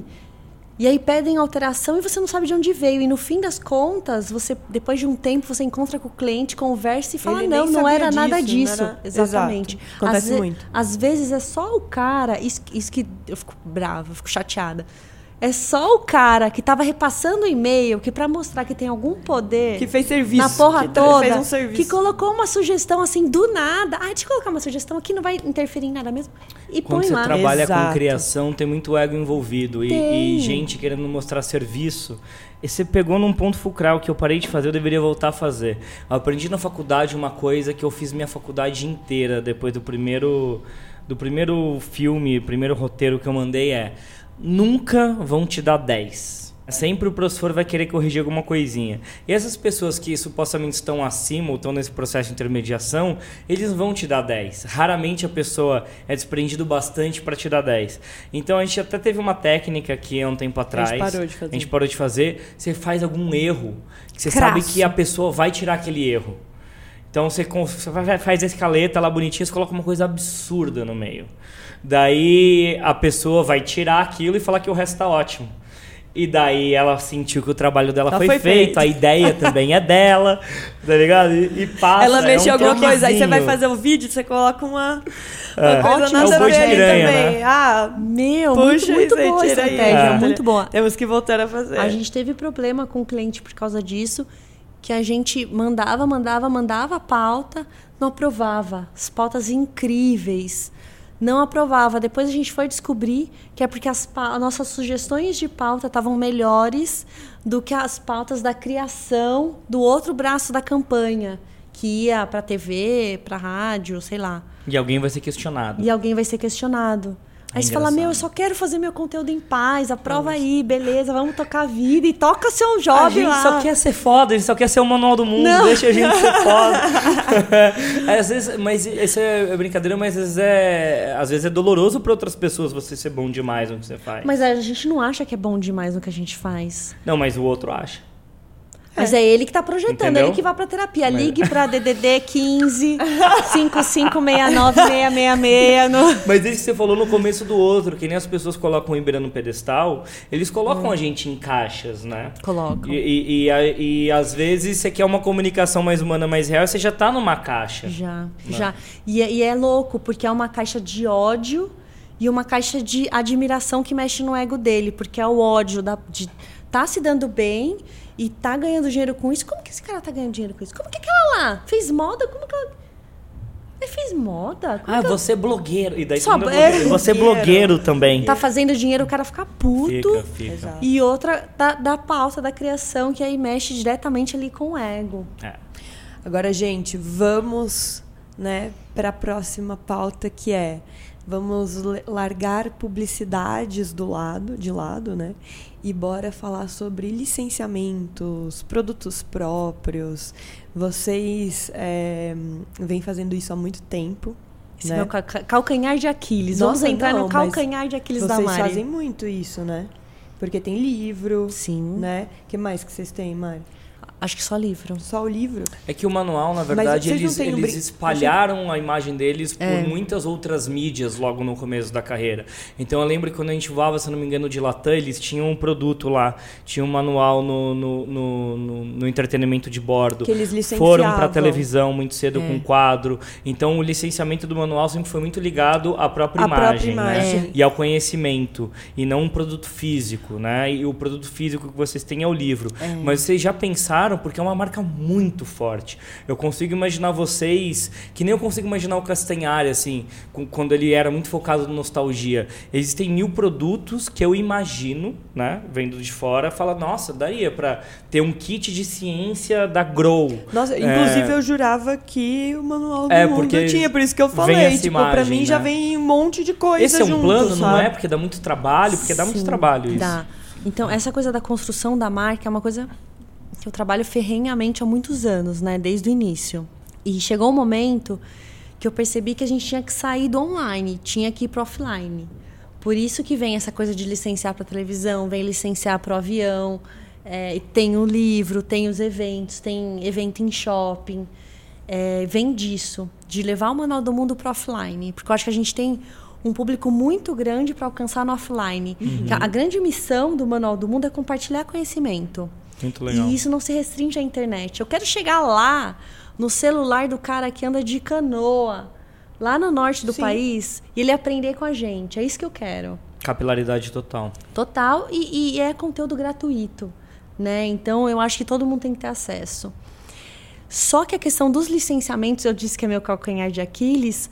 E aí pedem alteração e você não sabe de onde veio. E no fim das contas, você depois de um tempo você encontra com o cliente, conversa e fala: Ele "Não, não era nada disso, não disso". era- Exatamente. Exato. Acontece às, muito. às vezes é só o cara, isso, isso que eu fico brava, fico chateada. É só o cara que estava repassando o e-mail, que para mostrar que tem algum poder Que fez serviço. na porra que toda, Fez um serviço. que colocou uma sugestão assim do nada. Ah, deixa eu colocar uma sugestão aqui, não vai interferir em nada mesmo. E Quando põe você lá. trabalha com Exato. criação, tem muito ego envolvido e, e gente querendo mostrar serviço. E você pegou num ponto fulcral que eu parei de fazer, eu deveria voltar a fazer. Eu aprendi na faculdade uma coisa que eu fiz minha faculdade inteira depois do primeiro do primeiro filme, primeiro roteiro que eu mandei é nunca vão te dar 10. Sempre o professor vai querer corrigir alguma coisinha. E essas pessoas que supostamente estão acima ou estão nesse processo de intermediação, eles vão te dar 10. Raramente a pessoa é desprendido bastante para te dar 10. Então a gente até teve uma técnica aqui há um tempo atrás. parou de fazer. A gente parou de fazer. Você faz algum erro que você Crasso. sabe que a pessoa vai tirar aquele erro. Então você, faz a escaleta lá bonitinha, você coloca uma coisa absurda no meio. Daí a pessoa vai tirar aquilo e falar que o resto tá ótimo. E daí ela sentiu que o trabalho dela Ela foi, foi feito, feito. a ideia (laughs) também é dela, tá ligado? E, e passa. Ela é mexeu um alguma coisa, aí você vai fazer o vídeo, você coloca uma, uma É. coisa Ótimo, nada é a piranha, também. né? Ah, Meu, puxa muito, muito boa a aí. estratégia, É. muito boa. temos que voltar a fazer. A gente teve problema com o cliente por causa disso, que a gente mandava, mandava, mandava a pauta, não aprovava. As pautas incríveis. Não aprovava. Depois a gente foi descobrir que é porque as nossas sugestões de pauta estavam melhores do que as pautas da criação do outro braço da campanha, que ia para TV, para rádio, sei lá. E alguém vai ser questionado. E alguém vai ser questionado. Aí É você fala, meu, eu só quero fazer meu conteúdo em paz, aprova aí, beleza, vamos tocar a vida e toca seu job a gente lá. só quer ser foda, a gente só quer ser o manual do mundo, Não. deixa a gente ser foda. É, (laughs) (laughs) às vezes, mas isso é brincadeira, mas às vezes é, às vezes é doloroso para outras pessoas você ser bom demais no que você faz. Mas a gente não acha que é bom demais no que a gente faz. Não, mas o outro acha. Mas é ele que tá projetando, Entendeu? ele que vai pra terapia. Mas- Ligue pra DDD 15 5569 no... Mas isso que você falou no começo do outro, que nem as pessoas colocam o Ibera no pedestal, eles colocam a gente em caixas, né? Colocam. E, e, e, a- e às vezes você quer uma comunicação mais humana, mais real, você já tá numa caixa. Já, já. E, é- e é louco, porque é uma caixa de ódio e uma caixa de admiração que mexe no ego dele, porque é o ódio da, de tá se dando bem e tá ganhando dinheiro com isso. Como que esse cara tá ganhando dinheiro com isso? Como que aquela lá fez moda? Como que ela... Eu fiz moda? Como Ah, que você é blogueiro. E daí Só- todo mundo é, blogueiro. Você é blogueiro. também. Tá fazendo dinheiro, o cara fica puto. Fica, fica. Exato. E outra da, da pauta da criação, que aí mexe diretamente ali com o ego. É. Agora, gente, vamos, né, para a próxima pauta que é vamos largar publicidades do lado, de lado, né? E bora falar sobre licenciamentos, produtos próprios. Vocês é, vêm fazendo isso há muito tempo. Esse né? meu ca- ca- calcanhar de Aquiles. Nossa, Vamos entrar não, no calcanhar de Aquiles da Vocês Mari. fazem muito isso, né? Porque tem livro, Sim. né? que mais que vocês têm, Mari? Acho que só livro. Só o livro? É que o manual, na verdade, eles, um brin- espalharam a imagem deles por É. muitas outras mídias logo no começo da carreira. Então eu lembro que quando a gente voava, se não me engano, de Latam, eles tinham um produto lá, tinha um manual no, no, no, no- no entretenimento de bordo. Que eles licenciavam. Foram para televisão muito cedo É. com quadro. Então o licenciamento do manual sempre foi muito ligado à própria À imagem, própria né? imagem. e ao conhecimento e não um produto físico, né? E o produto físico que vocês têm é o livro. Mas vocês já pensaram porque é uma marca muito forte. Eu consigo imaginar vocês que nem eu consigo imaginar o Castanhari assim, quando ele era muito focado no nostalgia. Existem mil produtos que eu imagino, né? Vendo de fora, fala nossa, daria para ter um kit de ciência da Grow. Nossa, É. inclusive eu jurava que o manual do É, mundo tinha, por isso que eu vem falei. essa Tipo, pra imagem, mim já né? vem um monte de coisa Esse é um junto, plano, não sabe? é? Porque dá muito trabalho, porque dá muito Sim, trabalho isso. Dá. Então, essa coisa da construção da marca é uma coisa que eu trabalho ferrenhamente há muitos anos, né? Desde o início. E chegou um momento que eu percebi que a gente tinha que sair do online, tinha que ir pro offline. Por isso que vem essa coisa de licenciar para televisão, vem licenciar para o avião, é, tem o livro, tem os eventos, tem evento em shopping. É, vem disso, de levar o Manual do Mundo para offline. Porque eu acho que a gente tem um público muito grande para alcançar no offline. A, a grande missão do Manual do Mundo é compartilhar conhecimento. Muito legal. E isso não se restringe à internet. Eu quero chegar lá, no celular do cara que anda de canoa, lá no norte do Sim. país, e ele aprender com a gente. É isso que eu quero. Capilaridade total. Total. E, e é conteúdo gratuito. Né? Então eu acho que todo mundo tem que ter acesso. Só que a questão dos licenciamentos, eu disse que é meu calcanhar de Aquiles,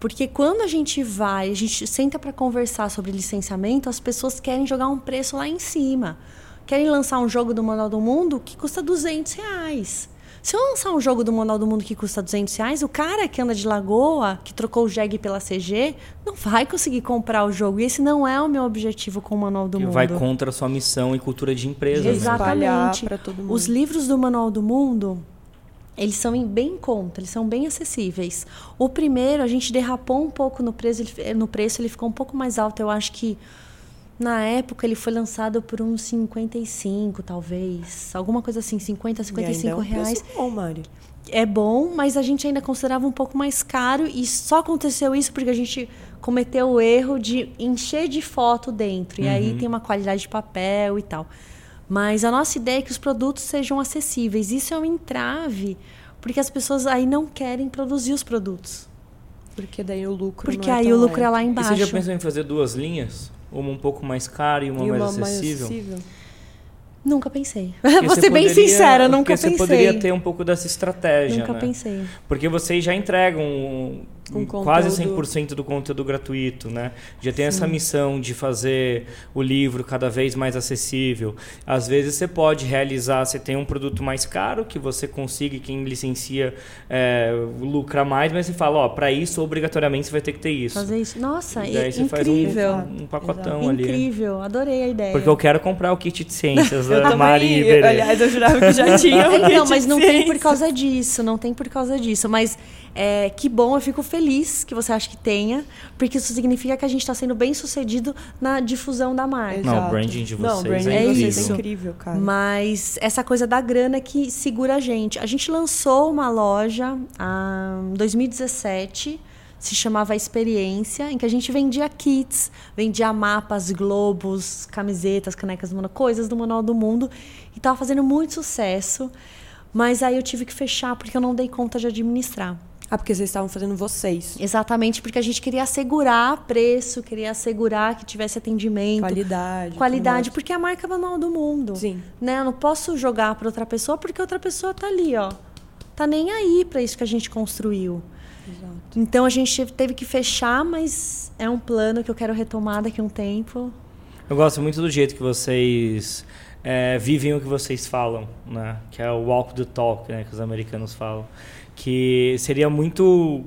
porque quando a gente vai, a gente senta para conversar sobre licenciamento, as pessoas querem jogar um preço lá em cima. Querem lançar um jogo do Manual do Mundo que custa 200 reais. Se eu lançar um jogo do Manual do Mundo que custa 200 reais, o cara que anda de Lagoa, que trocou o JEG pela CG, não vai conseguir comprar o jogo. E esse não é o meu objetivo com o Manual do Que Mundo. vai contra a sua missão e cultura de empresa. né? Exatamente. pra todo mundo. Os livros do Manual do Mundo, eles são em bem em conta, eles são bem acessíveis. O primeiro, a gente derrapou um pouco no preço, ele, no preço, ele ficou um pouco mais alto. Eu acho que na época ele foi lançado por uns 55, talvez. Alguma coisa assim, 50, E ainda 55 é um reais. preço bom, Mari. É bom, mas a gente ainda considerava um pouco mais caro e só aconteceu isso porque a gente cometeu o erro de encher de foto dentro. E aí tem uma qualidade de papel e tal. Mas a nossa ideia é que os produtos sejam acessíveis. Isso é um entrave, porque as pessoas aí não querem produzir os produtos. Porque daí o lucro Porque não é aí tão o lucro é alto. lá E embaixo. você já pensou em fazer duas linhas? Uma um pouco mais cara e uma, E mais, uma acessível? mais acessível. Nunca pensei. (laughs) Porque Vou você ser bem poderia- sincera, nunca pensei. você poderia ter um pouco dessa estratégia, Nunca né? pensei. Porque vocês já entregam um- Um quase conteúdo- 100% do conteúdo gratuito, né? Já tem essa missão de fazer o livro cada vez mais acessível. Às vezes você pode realizar, você tem um produto mais caro que você consiga, quem licencia é, lucra mais, mas você fala, ó, para isso obrigatoriamente você vai ter que ter isso. Fazer isso. Nossa, E daí é você incrível. faz um, um pacotão ali. Incrível, adorei a ideia. Porque eu quero comprar o kit de ciências (laughs) da também, Mari eu- Iberê. aliás, eu jurava que já tinha (laughs) um É, não, mas não tem por causa disso, não tem por causa disso. Mas é, que bom, eu fico feliz que você acha que tenha, porque isso significa que a gente está sendo bem sucedido na difusão da marca. Não, o Exato. branding de Não, o vocês branding é de vocês isso. é incrível, cara. Mas essa coisa da grana que segura a gente. A gente lançou uma loja ah, em 2017, se chamava Experiência, em que a gente vendia kits, vendia mapas, globos, camisetas, canecas, do Manual- coisas do Manual do Mundo. E estava fazendo muito sucesso. Mas aí eu tive que fechar porque eu não dei conta de administrar. Ah, porque vocês estavam fazendo vocês. Exatamente, porque a gente queria assegurar preço, queria assegurar que tivesse atendimento. Qualidade. Qualidade, porque é a marca manual do mundo. Sim. Né? Eu não posso jogar para outra pessoa porque outra pessoa tá ali, ó. Tá nem aí para isso que a gente construiu. Exato. Então a gente teve que fechar, mas é um plano que eu quero retomar daqui a um tempo. Eu gosto muito do jeito que vocês é, vivem o que vocês falam, né? Que é o walk the talk, né? Que os americanos falam. Que seria muito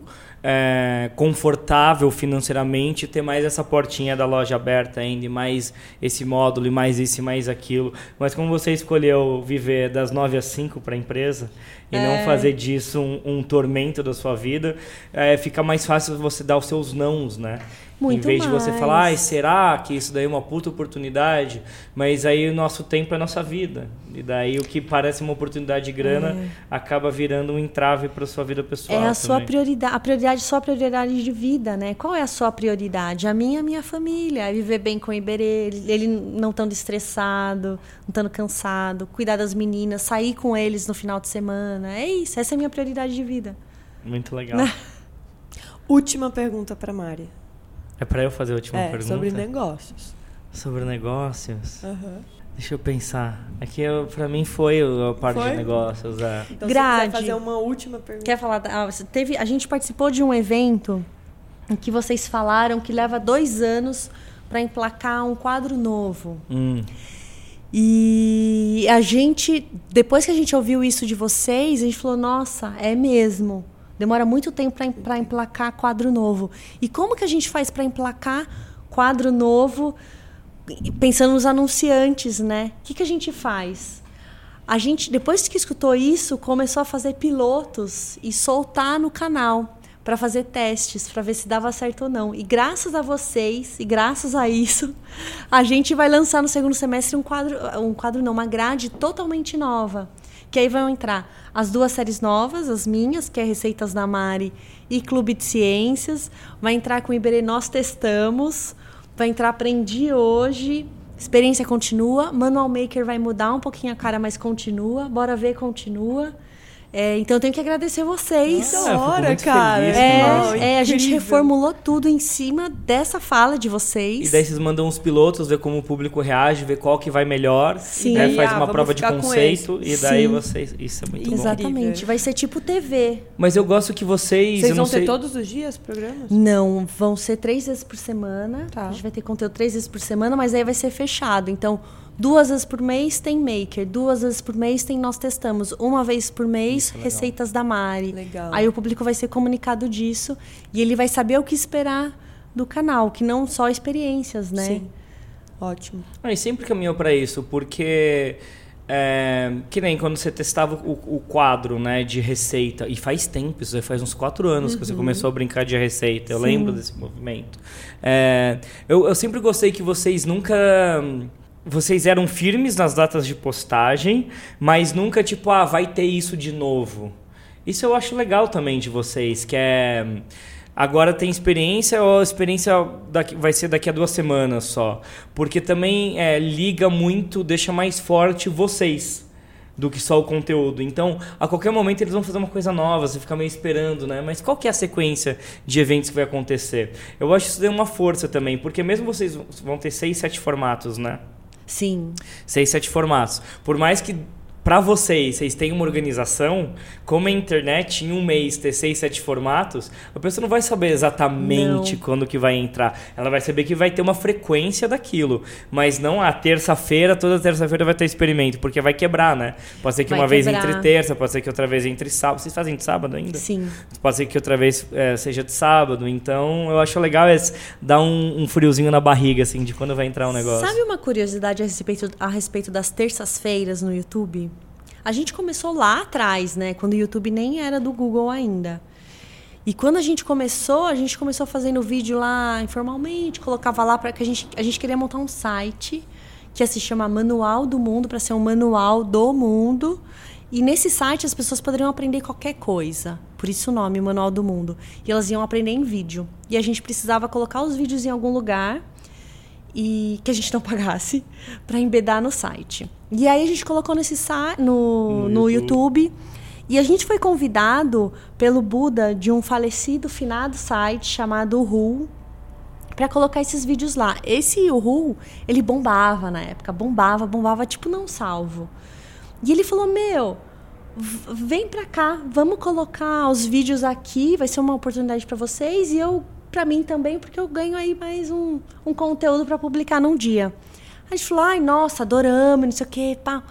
é, confortável financeiramente ter mais essa portinha da loja aberta ainda, e mais esse módulo, e mais isso e mais aquilo. Mas como você escolheu viver das 9 às 5 para a empresa e é. não fazer disso um, um, tormento da sua vida, é, fica mais fácil você dar os seus nãos, né? Muito em vez mais. de você falar, ah, será que isso daí é uma puta oportunidade? Mas aí o nosso tempo é a nossa vida. E daí o que parece uma oportunidade de grana é. acaba virando um entrave para sua vida pessoal. É a também. sua prioridade, a prioridade sua prioridade de vida, né? Qual é a sua prioridade? A minha, a minha família, é viver bem com o Iberê, ele não estando estressado, não estando cansado, cuidar das meninas, sair com eles no final de semana. É isso, essa é a minha prioridade de vida. Muito legal. (laughs) Última pergunta para Mari. É para eu fazer a última é, pergunta? Sobre negócios. Sobre negócios? Uhum. Deixa eu pensar. Aqui é para mim foi a parte foi? de negócios. É. Então, Grade. fazer uma última pergunta. Quer falar? Ah, teve, a gente participou de um evento em que vocês falaram que leva dois anos para emplacar um quadro novo. Hum. E a gente, depois que a gente ouviu isso de vocês, a gente falou: nossa, é mesmo. Demora muito tempo para emplacar quadro novo. E como que a gente faz para emplacar quadro novo, pensando nos anunciantes, né? O que, que a gente faz? A gente, depois que escutou isso, começou a fazer pilotos e soltar no canal para fazer testes, para ver se dava certo ou não. E graças a vocês e graças a isso, (laughs) a gente vai lançar no segundo semestre um quadro, um quadro não, uma grade totalmente nova que aí vão entrar as duas séries novas, as minhas, que é Receitas da Mari e Clube de Ciências. Vai entrar com o Iberê Nós Testamos. Vai entrar Aprendi Hoje. Experiência continua. Manual Maker vai mudar um pouquinho a cara, mas continua. Bora ver, continua. É, então eu tenho que agradecer vocês. Nossa, hora, cara. Feliz, é, é, a gente reformulou tudo em cima dessa fala de vocês. E daí vocês mandam os pilotos, ver como o público reage, ver qual que vai melhor. Sim. Né? Faz ah, uma prova de conceito e daí Sim. vocês. Isso é muito Exatamente. bom. Vai ser tipo TV. Mas eu gosto que vocês. Vocês vão sei... ter todos os dias programas? Não, vão ser três vezes por semana. Tá. A gente vai ter conteúdo três vezes por semana, mas aí vai ser fechado. Então Duas vezes por mês tem Maker, duas vezes por mês tem Nós Testamos, uma vez por mês é Receitas da Mari. Legal. Aí o público vai ser comunicado disso e ele vai saber o que esperar do canal, que não só experiências, né? Sim. Ótimo. Ah, e sempre caminhou para isso, porque é, que nem quando você testava o, o, quadro né, de receita, e faz tempo, isso faz uns quatro anos uhum. que você uhum. começou a brincar de receita, eu Sim. lembro desse movimento. É, eu, eu sempre gostei que vocês nunca vocês eram firmes nas datas de postagem, mas nunca tipo, ah, vai ter isso de novo. Isso eu acho legal também de vocês, que é agora tem experiência ou a experiência daqui, vai ser daqui a duas semanas só, porque também é, liga muito, deixa mais forte vocês do que só o conteúdo. Então, a qualquer momento eles vão fazer uma coisa nova, você fica meio esperando, né? Mas qual que é a sequência de eventos que vai acontecer? Eu acho que isso deu uma força também, porque mesmo vocês vão ter seis, sete formatos, né? Sim. Seis, sete formatos. Por mais que para vocês, vocês têm uma organização, como a internet em um mês ter seis, sete formatos, a pessoa não vai saber exatamente não. quando que vai entrar. Ela vai saber que vai ter uma frequência daquilo, mas não a terça-feira, toda terça-feira vai ter experimento, porque vai quebrar, né? Pode ser que vai uma quebrar. vez entre terça, pode ser que outra vez entre sábado. Vocês fazem de sábado ainda? Sim. Pode ser que outra vez é, seja de sábado. Então, eu acho legal esse, dar um, um friozinho na barriga, assim, de quando vai entrar um negócio. Sabe uma curiosidade a respeito, a respeito das terças-feiras no YouTube? A gente começou lá atrás, né? Quando o YouTube nem era do Google ainda. E quando a gente começou, a gente começou fazendo vídeo lá informalmente, colocava lá para que a gente a gente queria montar um site que se chama Manual do Mundo para ser um manual do mundo. E nesse site as pessoas poderiam aprender qualquer coisa. Por isso o nome, Manual do Mundo. E elas iam aprender em vídeo. E a gente precisava colocar os vídeos em algum lugar e que a gente não (laughs) pagasse para embedar no site. E aí a gente colocou nesse no, no, no YouTube. YouTube. E a gente foi convidado pelo Buda de um falecido finado site chamado Uhu para colocar esses vídeos lá. Esse Uhu, ele bombava na época, bombava, bombava tipo não salvo. E ele falou: "Meu, vem pra cá, vamos colocar os vídeos aqui, vai ser uma oportunidade pra vocês e eu pra mim também, porque eu ganho aí mais um, um conteúdo pra publicar num dia. A gente falou, ai, nossa, adoramos, não sei o quê, pá.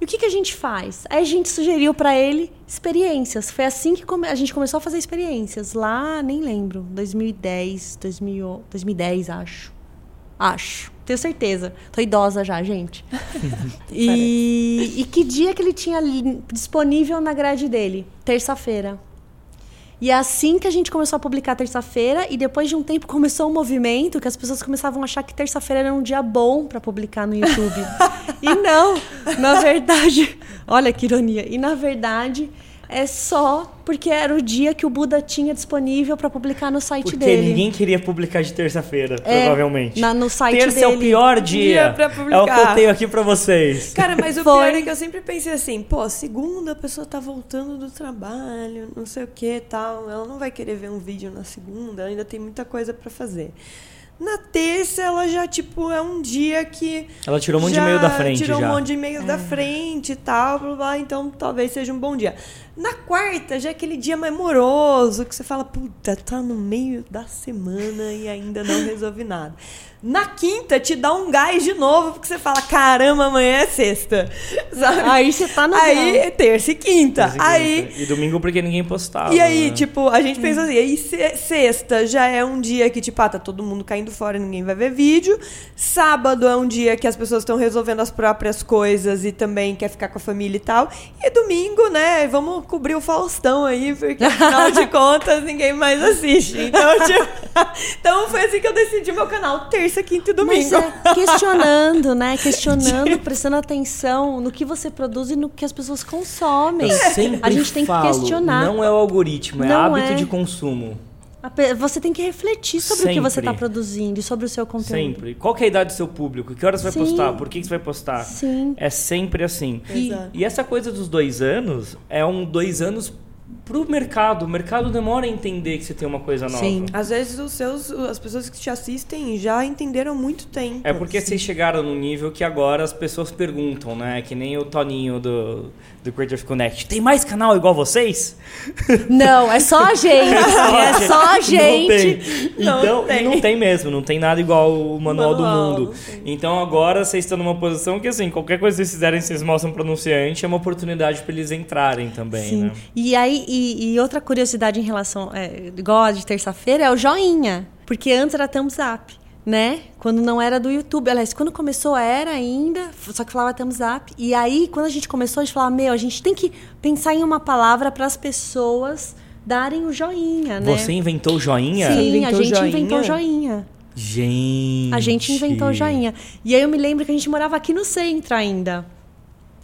E o que, que a gente faz? Aí a gente sugeriu pra ele experiências. Foi assim que a gente começou a fazer experiências. Lá, nem lembro, 2010, 2000, 2010, acho. Acho. Tenho certeza. Tô idosa já, gente. (laughs) e, e que dia que ele tinha disponível na grade dele? Terça-feira. E é assim que a gente começou a publicar terça-feira e depois de um tempo começou um movimento que as pessoas começavam a achar que terça-feira era um dia bom para publicar no YouTube. (laughs) e não, na verdade, olha que ironia. E na verdade é só porque era o dia que o Buda tinha disponível para publicar no site Porque dele. ninguém queria publicar de terça-feira, É, provavelmente. na- no site Terça dele. é o pior dia. Dia pra é o que eu tenho aqui pra vocês. Cara, mas o Foi. pior é que eu sempre pensei assim, pô, segunda a pessoa tá voltando do trabalho, não sei o que tal. Ela não vai querer ver um vídeo na segunda, ela ainda tem muita coisa pra fazer. Na terça, ela já, tipo, é um dia que. Ela tirou um monte de e-mail da frente Tirou já. um monte de e-mails da frente e tal, blá, blá, então talvez seja um bom dia. Na quarta, já é aquele dia mais moroso, que você fala, puta, tá no meio da semana e ainda não resolvi nada. Na quinta, te dá um gás de novo, porque você fala, caramba, amanhã é sexta. (laughs) Sabe? Aí você tá no Aí é terça e quinta. Terça e Aí. quinta. E domingo porque ninguém postava. E aí, né? tipo, a gente pensa assim, aí se- sexta já é um dia que, tipo, ah, tá todo mundo caindo fora e ninguém vai ver vídeo. Sábado é um dia que as pessoas estão resolvendo as próprias coisas e também quer ficar com a família e tal. E domingo, né, vamos cobrir o Faustão aí, porque afinal de (laughs) contas ninguém mais assiste. Então, tipo, (laughs) então foi assim que eu decidi meu canal, terça, quinta e Mas domingo. é, questionando, né? (laughs) Questionando, prestando atenção no que você produz e no que as pessoas consomem. Eu sempre a gente tem que falo, questionar. Não é o algoritmo, é Não hábito é. de consumo. Você tem que refletir sobre o que você Sempre. está produzindo e sobre o seu conteúdo. Sempre. Qual que é a idade do seu público? Que horas você vai postar? Por que que você vai postar? Sim. É sempre assim. E-. E essa coisa dos dois anos é um dois anos pro mercado. O mercado demora a entender que você tem uma coisa nova. Sim. Às vezes os seus, as pessoas que te assistem já entenderam muito tempo. É porque vocês chegaram num nível que agora as pessoas perguntam, né? Que nem o Toninho do, do Creators Connect. Tem mais canal igual vocês? (laughs) Não, é só a (laughs) gente. é só a gente. Não tem. Não Então, tem. não tem mesmo, não tem nada igual o manual, do Manual, mundo. não tem. Então agora vocês estão numa posição que assim, qualquer coisa que vocês fizerem, vocês mostram pro anunciante, é uma oportunidade para eles entrarem também, Sim. né? E aí, e, e outra curiosidade em relação, é, igual a de terça-feira, é o joinha. Porque antes era thumbs up, né? Quando não era do YouTube. Aliás, quando começou era ainda, só que falava thumbs up. E aí, quando a gente começou, a gente falava, meu, a gente tem que pensar em uma palavra para as pessoas darem o joinha, né? Você inventou o joinha? Sim, Inventou a gente joinha? inventou o joinha. Gente. A gente inventou o joinha. E aí eu me lembro que a gente morava aqui no centro ainda.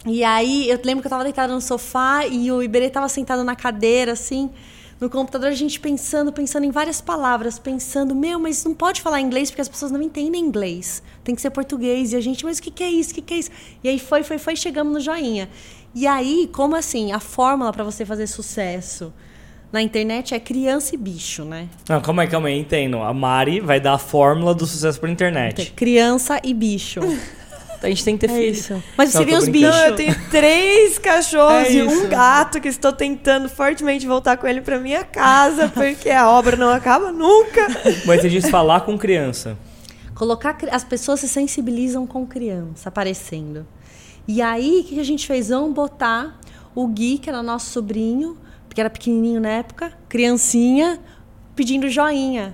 E aí eu lembro que eu tava deitada no sofá e o Iberê tava sentado na cadeira, assim, no computador, a gente pensando, pensando em várias palavras, pensando, meu, mas não pode falar inglês porque as pessoas não entendem inglês. Tem que ser português. E a gente, mas o que, que é isso? O que, que é isso? E aí foi, foi, foi, chegamos no joinha. E aí, como assim, a fórmula para você fazer sucesso na internet é criança e bicho, né? Não, calma aí, calma aí, entendo. A Mari vai dar a fórmula do sucesso Tem internet. Criança e bicho. (laughs) A gente tem que ter É filho. isso. Mas Não, seriam os bichos. Não, eu tenho três cachorros É e um isso. gato que estou tentando fortemente voltar com ele para minha casa, porque a obra não acaba nunca. (laughs) Mas você diz falar com criança. Colocar as pessoas se sensibilizam com criança aparecendo. E aí, o que que a gente fez? Vamos botar o Gui, que era nosso sobrinho, porque era pequenininho na época, criancinha, pedindo joinha.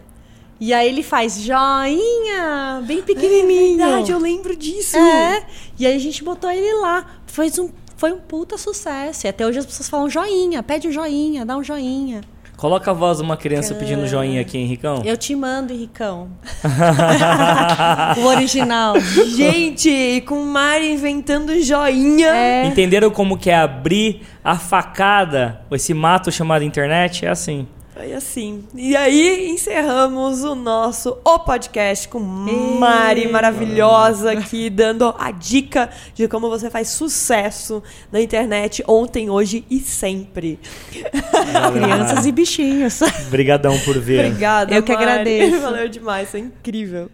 E aí ele faz joinha, bem pequenininho. É verdade, eu lembro disso. É. E aí a gente botou ele lá. Fez um, foi um puta sucesso. E até hoje as pessoas falam joinha, pede um joinha, dá um joinha. Coloca a voz de uma criança pedindo joinha aqui, Henricão. Eu te mando, Henricão. (laughs) o original. Gente, e com o Mari inventando joinha. É. Entenderam como que é abrir a facada, esse mato chamado internet? É assim. Foi assim. E aí encerramos o nosso O Podcast com Mari maravilhosa aqui, dando a dica de como você faz sucesso na internet ontem, hoje e sempre. (laughs) Crianças e bichinhos. Obrigadão por ver. Obrigada, Eu que Mari. agradeço. Valeu demais, foi incrível.